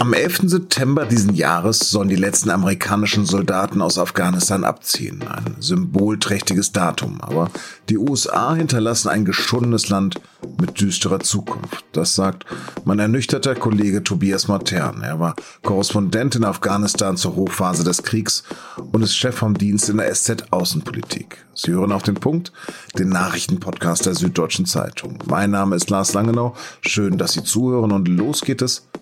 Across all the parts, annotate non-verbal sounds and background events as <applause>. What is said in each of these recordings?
Am 11. September diesen Jahres sollen die letzten amerikanischen Soldaten aus Afghanistan abziehen. Ein symbolträchtiges Datum. Aber die USA hinterlassen ein geschundenes Land mit düsterer Zukunft. Das sagt mein ernüchterter Kollege Tobias Matern. Er war Korrespondent in Afghanistan zur Hochphase des Kriegs und ist Chef vom Dienst in der SZ Außenpolitik. Sie hören auf den Punkt, den Nachrichtenpodcast der Süddeutschen Zeitung. Mein Name ist Lars Langenau. Schön, dass Sie zuhören und los geht es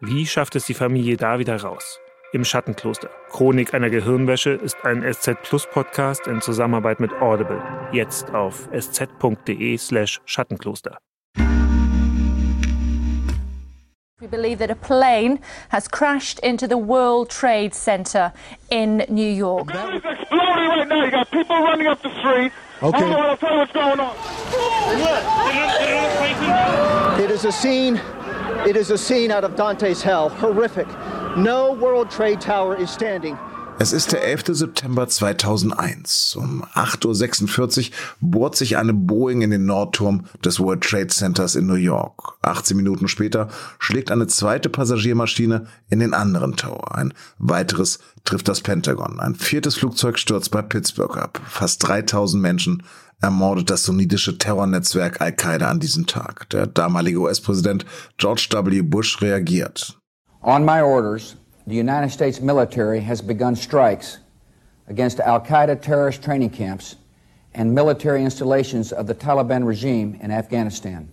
Wie schafft es die Familie da wieder raus? Im Schattenkloster. Chronik einer Gehirnwäsche ist ein SZ Plus Podcast in Zusammenarbeit mit Audible. Jetzt auf sz.de slash Schattenkloster. We believe that a plane has crashed into the World Trade Center in New York. It's exploding right now. You got people running up the street. Okay. Hold on, I'll tell you what's going on. It is a scene. It is a scene out of Dante's hell. Horrific. No World Trade Tower is standing. Es ist der 11. September 2001. Um 8.46 Uhr bohrt sich eine Boeing in den Nordturm des World Trade Centers in New York. 18 Minuten später schlägt eine zweite Passagiermaschine in den anderen Tower. Ein weiteres trifft das Pentagon. Ein viertes Flugzeug stürzt bei Pittsburgh ab. Fast 3000 Menschen ermordet das sunnitische Terrornetzwerk Al-Qaida an diesem Tag. Der damalige US-Präsident George W. Bush reagiert. On my orders, the United States military has begun strikes against Al Qaeda terrorist training camps and military installations of the Taliban regime in Afghanistan.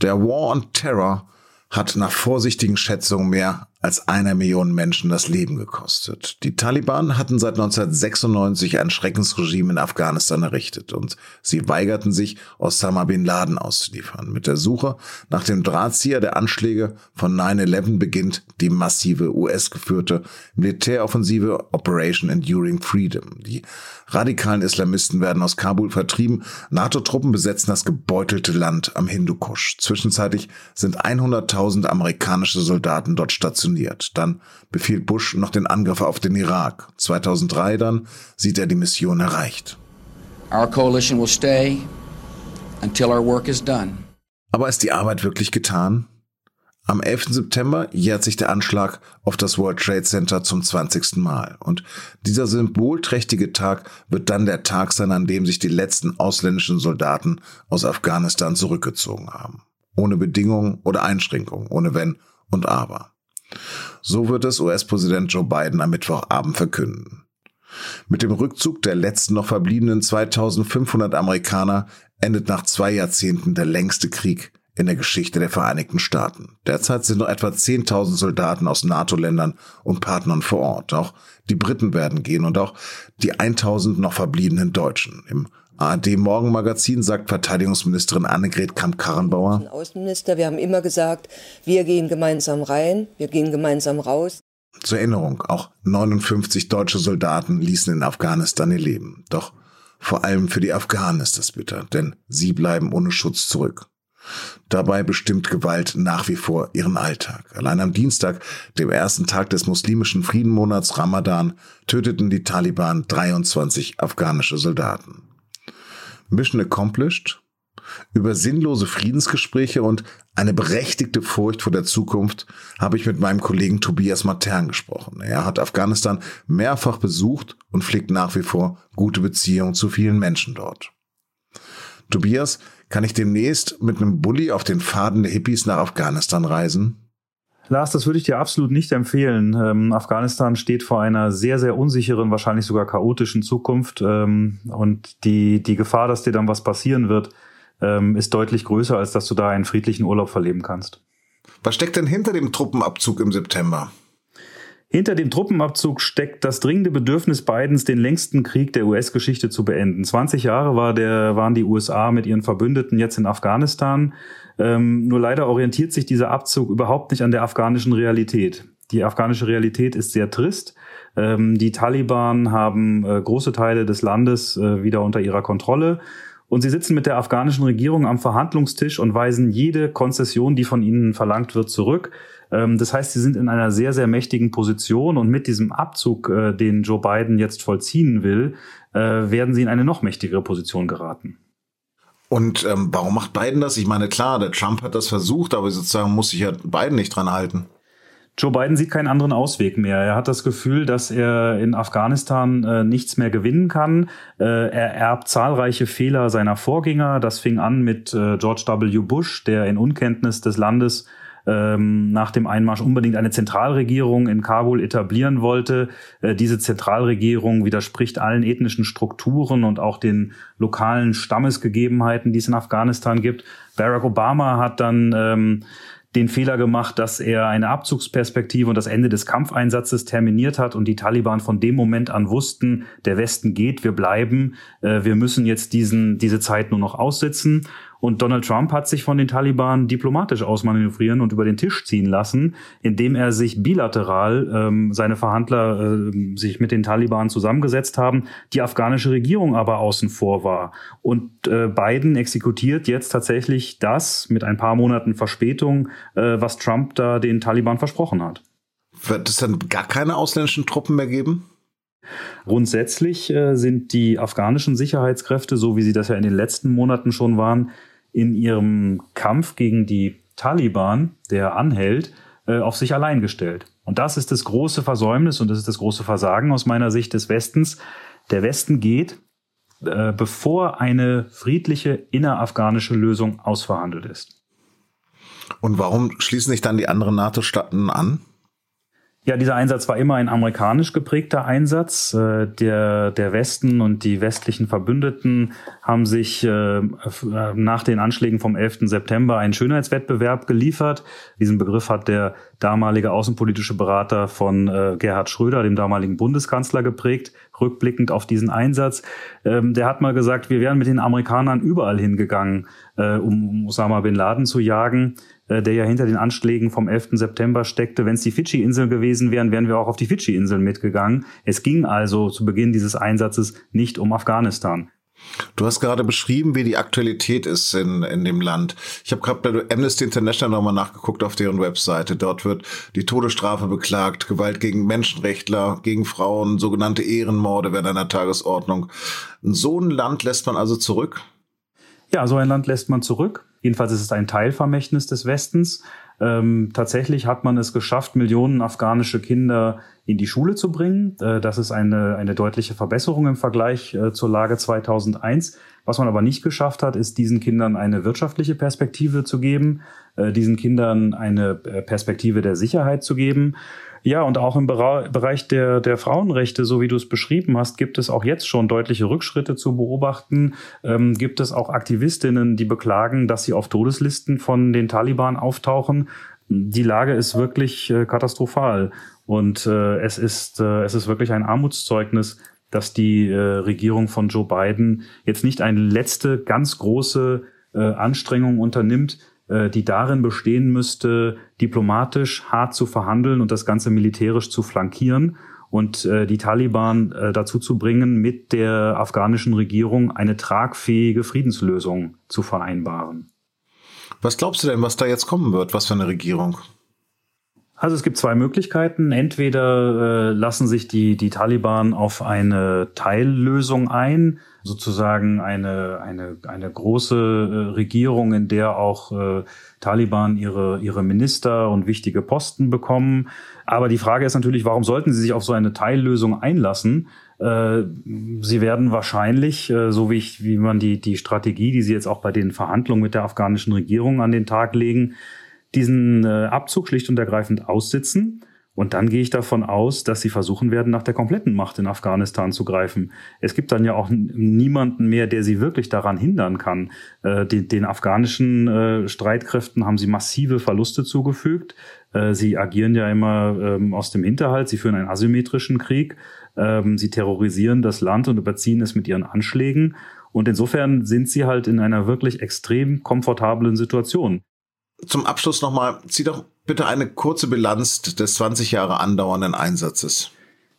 Der War on Terror hat nach vorsichtigen Schätzungen mehr als einer Million Menschen das Leben gekostet. Die Taliban hatten seit 1996 ein Schreckensregime in Afghanistan errichtet und sie weigerten sich, Osama bin Laden auszuliefern. Mit der Suche nach dem Drahtzieher der Anschläge von 9-11 beginnt die massive US-geführte Militäroffensive Operation Enduring Freedom. Die radikalen Islamisten werden aus Kabul vertrieben. NATO-Truppen besetzen das gebeutelte Land am Hindukusch. Zwischenzeitlich sind 100.000 amerikanische Soldaten dort stationiert. Dann befiehlt Bush noch den Angriff auf den Irak. 2003 dann sieht er die Mission erreicht. Our coalition will stay until our work is done. Aber ist die Arbeit wirklich getan? Am 11. September jährt sich der Anschlag auf das World Trade Center zum 20. Mal. Und dieser symbolträchtige Tag wird dann der Tag sein, an dem sich die letzten ausländischen Soldaten aus Afghanistan zurückgezogen haben. Ohne Bedingungen oder Einschränkungen, ohne Wenn und Aber. So wird es US-Präsident Joe Biden am Mittwochabend verkünden. Mit dem Rückzug der letzten noch verbliebenen 2500 Amerikaner endet nach zwei Jahrzehnten der längste Krieg in der Geschichte der Vereinigten Staaten. Derzeit sind noch etwa 10.000 Soldaten aus NATO-Ländern und Partnern vor Ort. Auch die Briten werden gehen und auch die 1.000 noch verbliebenen Deutschen. Im ARD Morgenmagazin sagt Verteidigungsministerin Annegret Kamp-Karrenbauer. Außenminister, wir haben immer gesagt, wir gehen gemeinsam rein, wir gehen gemeinsam raus. Zur Erinnerung, auch 59 deutsche Soldaten ließen in Afghanistan ihr Leben. Doch vor allem für die Afghanen ist das bitter, denn sie bleiben ohne Schutz zurück. Dabei bestimmt Gewalt nach wie vor ihren Alltag. Allein am Dienstag, dem ersten Tag des muslimischen Friedenmonats Ramadan, töteten die Taliban 23 afghanische Soldaten. Mission accomplished? Über sinnlose Friedensgespräche und eine berechtigte Furcht vor der Zukunft habe ich mit meinem Kollegen Tobias Matern gesprochen. Er hat Afghanistan mehrfach besucht und pflegt nach wie vor gute Beziehungen zu vielen Menschen dort. Tobias, kann ich demnächst mit einem Bulli auf den Faden der Hippies nach Afghanistan reisen? Lars, das würde ich dir absolut nicht empfehlen. Ähm, Afghanistan steht vor einer sehr, sehr unsicheren, wahrscheinlich sogar chaotischen Zukunft. Ähm, und die, die Gefahr, dass dir dann was passieren wird, ähm, ist deutlich größer, als dass du da einen friedlichen Urlaub verleben kannst. Was steckt denn hinter dem Truppenabzug im September? Hinter dem Truppenabzug steckt das dringende Bedürfnis Bidens, den längsten Krieg der US-Geschichte zu beenden. 20 Jahre war der, waren die USA mit ihren Verbündeten jetzt in Afghanistan. Ähm, nur leider orientiert sich dieser Abzug überhaupt nicht an der afghanischen Realität. Die afghanische Realität ist sehr trist. Ähm, die Taliban haben äh, große Teile des Landes äh, wieder unter ihrer Kontrolle. Und sie sitzen mit der afghanischen Regierung am Verhandlungstisch und weisen jede Konzession, die von ihnen verlangt wird, zurück. Ähm, das heißt, sie sind in einer sehr, sehr mächtigen Position und mit diesem Abzug, äh, den Joe Biden jetzt vollziehen will, äh, werden sie in eine noch mächtigere Position geraten. Und ähm, warum macht Biden das? Ich meine, klar, der Trump hat das versucht, aber sozusagen muss sich ja Biden nicht dran halten. Joe Biden sieht keinen anderen Ausweg mehr. Er hat das Gefühl, dass er in Afghanistan äh, nichts mehr gewinnen kann. Äh, er erbt zahlreiche Fehler seiner Vorgänger. Das fing an mit äh, George W. Bush, der in Unkenntnis des Landes ähm, nach dem Einmarsch unbedingt eine Zentralregierung in Kabul etablieren wollte. Äh, diese Zentralregierung widerspricht allen ethnischen Strukturen und auch den lokalen Stammesgegebenheiten, die es in Afghanistan gibt. Barack Obama hat dann ähm, den Fehler gemacht, dass er eine Abzugsperspektive und das Ende des Kampfeinsatzes terminiert hat und die Taliban von dem Moment an wussten, der Westen geht, wir bleiben, äh, wir müssen jetzt diesen, diese Zeit nur noch aussitzen. Und Donald Trump hat sich von den Taliban diplomatisch ausmanövrieren und über den Tisch ziehen lassen, indem er sich bilateral ähm, seine Verhandler äh, sich mit den Taliban zusammengesetzt haben, die afghanische Regierung aber außen vor war. Und äh, Biden exekutiert jetzt tatsächlich das mit ein paar Monaten Verspätung, äh, was Trump da den Taliban versprochen hat. Wird es dann gar keine ausländischen Truppen mehr geben? Grundsätzlich äh, sind die afghanischen Sicherheitskräfte, so wie sie das ja in den letzten Monaten schon waren, in ihrem Kampf gegen die Taliban, der anhält, äh, auf sich allein gestellt. Und das ist das große Versäumnis und das ist das große Versagen aus meiner Sicht des Westens. Der Westen geht, äh, bevor eine friedliche innerafghanische Lösung ausverhandelt ist. Und warum schließen sich dann die anderen NATO-Staaten an? Ja, dieser Einsatz war immer ein amerikanisch geprägter Einsatz. Äh, der, der Westen und die westlichen Verbündeten haben sich äh, nach den Anschlägen vom 11. September einen Schönheitswettbewerb geliefert. Diesen Begriff hat der damalige außenpolitische Berater von äh, Gerhard Schröder, dem damaligen Bundeskanzler, geprägt, rückblickend auf diesen Einsatz. Ähm, der hat mal gesagt, wir wären mit den Amerikanern überall hingegangen, um Osama bin Laden zu jagen. Äh, der ja hinter den Anschlägen vom 11. September steckte. Wenn es die Fidschi-Inseln gewesen wären, wären wir auch auf die Fidschi-Inseln mitgegangen. Es ging also zu Beginn dieses Einsatzes nicht um Afghanistan. Du hast gerade beschrieben, wie die Aktualität ist in, in dem Land. Ich habe gerade bei Amnesty International nochmal nachgeguckt auf deren Webseite. Dort wird die Todesstrafe beklagt, Gewalt gegen Menschenrechtler, gegen Frauen, sogenannte Ehrenmorde werden an der Tagesordnung. So ein Land lässt man also zurück? Ja, so ein Land lässt man zurück. Jedenfalls ist es ein Teilvermächtnis des Westens. Ähm, tatsächlich hat man es geschafft, Millionen afghanische Kinder in die Schule zu bringen. Äh, das ist eine, eine deutliche Verbesserung im Vergleich äh, zur Lage 2001. Was man aber nicht geschafft hat, ist diesen Kindern eine wirtschaftliche Perspektive zu geben, äh, diesen Kindern eine äh, Perspektive der Sicherheit zu geben. Ja, und auch im Bereich der, der Frauenrechte, so wie du es beschrieben hast, gibt es auch jetzt schon deutliche Rückschritte zu beobachten. Ähm, gibt es auch Aktivistinnen, die beklagen, dass sie auf Todeslisten von den Taliban auftauchen. Die Lage ist wirklich äh, katastrophal. Und äh, es, ist, äh, es ist wirklich ein Armutszeugnis, dass die äh, Regierung von Joe Biden jetzt nicht eine letzte ganz große äh, Anstrengung unternimmt, die darin bestehen müsste, diplomatisch hart zu verhandeln und das Ganze militärisch zu flankieren und äh, die Taliban äh, dazu zu bringen, mit der afghanischen Regierung eine tragfähige Friedenslösung zu vereinbaren. Was glaubst du denn, was da jetzt kommen wird? Was für eine Regierung? Also es gibt zwei Möglichkeiten. Entweder äh, lassen sich die, die Taliban auf eine Teillösung ein, sozusagen eine, eine, eine große äh, Regierung, in der auch äh, Taliban ihre, ihre Minister und wichtige Posten bekommen. Aber die Frage ist natürlich, warum sollten sie sich auf so eine Teillösung einlassen? Äh, sie werden wahrscheinlich, äh, so wie, ich, wie man die, die Strategie, die sie jetzt auch bei den Verhandlungen mit der afghanischen Regierung an den Tag legen, diesen Abzug schlicht und ergreifend aussitzen. Und dann gehe ich davon aus, dass sie versuchen werden, nach der kompletten Macht in Afghanistan zu greifen. Es gibt dann ja auch niemanden mehr, der sie wirklich daran hindern kann. Äh, den, den, afghanischen äh, Streitkräften haben sie massive Verluste zugefügt. Äh, sie agieren ja immer ähm, aus dem Hinterhalt. Sie führen einen asymmetrischen Krieg. Ähm, sie terrorisieren das Land und überziehen es mit ihren Anschlägen. Und insofern sind sie halt in einer wirklich extrem komfortablen Situation. Zum Abschluss nochmal, zieh doch bitte eine kurze Bilanz des 20 Jahre andauernden Einsatzes.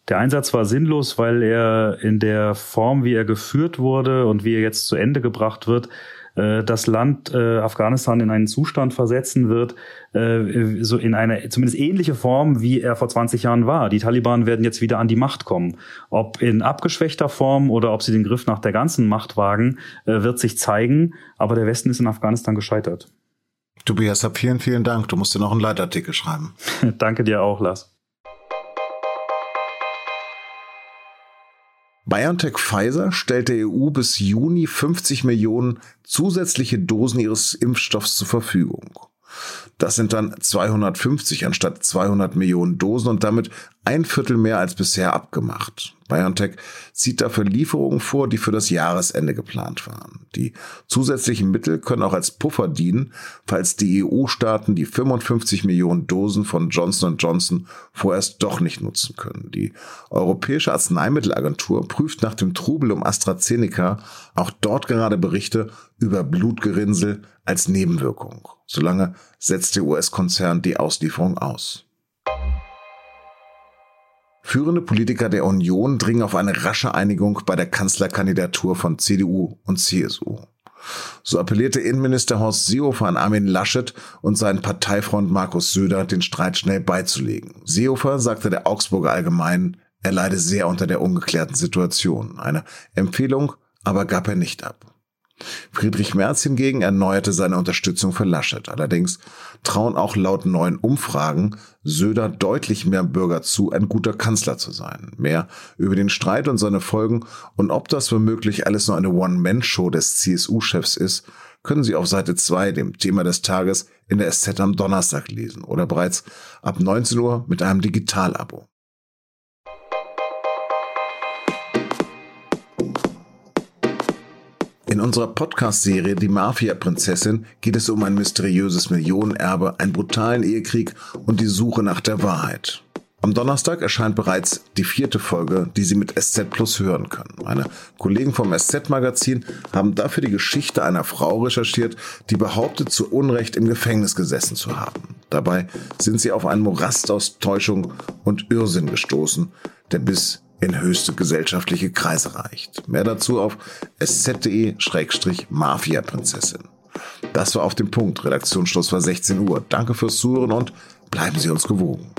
Der Einsatz war sinnlos, weil er in der Form, wie er geführt wurde und wie er jetzt zu Ende gebracht wird, äh, das Land äh, Afghanistan in einen Zustand versetzen wird, äh, so in eine zumindest ähnliche Form, wie er vor 20 Jahren war. Die Taliban werden jetzt wieder an die Macht kommen. Ob in abgeschwächter Form oder ob sie den Griff nach der ganzen Macht wagen, wird sich zeigen. Aber der Westen ist in Afghanistan gescheitert. Tobias, vielen, vielen Dank. Du musst dir noch einen Leitartikel schreiben. <laughs> Danke dir auch, Lars. BioNTech Pfizer stellt der EU bis Juni 50 Millionen zusätzliche Dosen ihres Impfstoffs zur Verfügung. Das sind dann 250 anstatt 200 Millionen Dosen und damit ein Viertel mehr als bisher abgemacht. BioNTech zieht dafür Lieferungen vor, die für das Jahresende geplant waren. Die zusätzlichen Mittel können auch als Puffer dienen, falls die EU-Staaten die 55 Millionen Dosen von Johnson Johnson vorerst doch nicht nutzen können. Die Europäische Arzneimittelagentur prüft nach dem Trubel um AstraZeneca auch dort gerade Berichte über Blutgerinnsel als Nebenwirkung. Solange setzt der US-Konzern die Auslieferung aus. Führende Politiker der Union dringen auf eine rasche Einigung bei der Kanzlerkandidatur von CDU und CSU. So appellierte Innenminister Horst Seehofer an Armin Laschet und seinen Parteifreund Markus Söder, den Streit schnell beizulegen. Seehofer sagte der Augsburger Allgemeinen, er leide sehr unter der ungeklärten Situation. Eine Empfehlung aber gab er nicht ab. Friedrich Merz hingegen erneuerte seine Unterstützung für Laschet. Allerdings trauen auch laut neuen Umfragen Söder deutlich mehr Bürger zu, ein guter Kanzler zu sein. Mehr über den Streit und seine Folgen und ob das womöglich alles nur eine One-Man-Show des CSU-Chefs ist, können Sie auf Seite 2, dem Thema des Tages, in der SZ am Donnerstag lesen oder bereits ab 19 Uhr mit einem Digital-Abo. In unserer Podcast-Serie Die Mafia-Prinzessin geht es um ein mysteriöses Millionenerbe, einen brutalen Ehekrieg und die Suche nach der Wahrheit. Am Donnerstag erscheint bereits die vierte Folge, die Sie mit SZ Plus hören können. Meine Kollegen vom SZ-Magazin haben dafür die Geschichte einer Frau recherchiert, die behauptet, zu Unrecht im Gefängnis gesessen zu haben. Dabei sind sie auf einen Morast aus Täuschung und Irrsinn gestoßen, der bis in höchste gesellschaftliche Kreise reicht. Mehr dazu auf sz.de-mafia-prinzessin. Das war auf dem Punkt. Redaktionsschluss war 16 Uhr. Danke fürs Zuhören und bleiben Sie uns gewogen.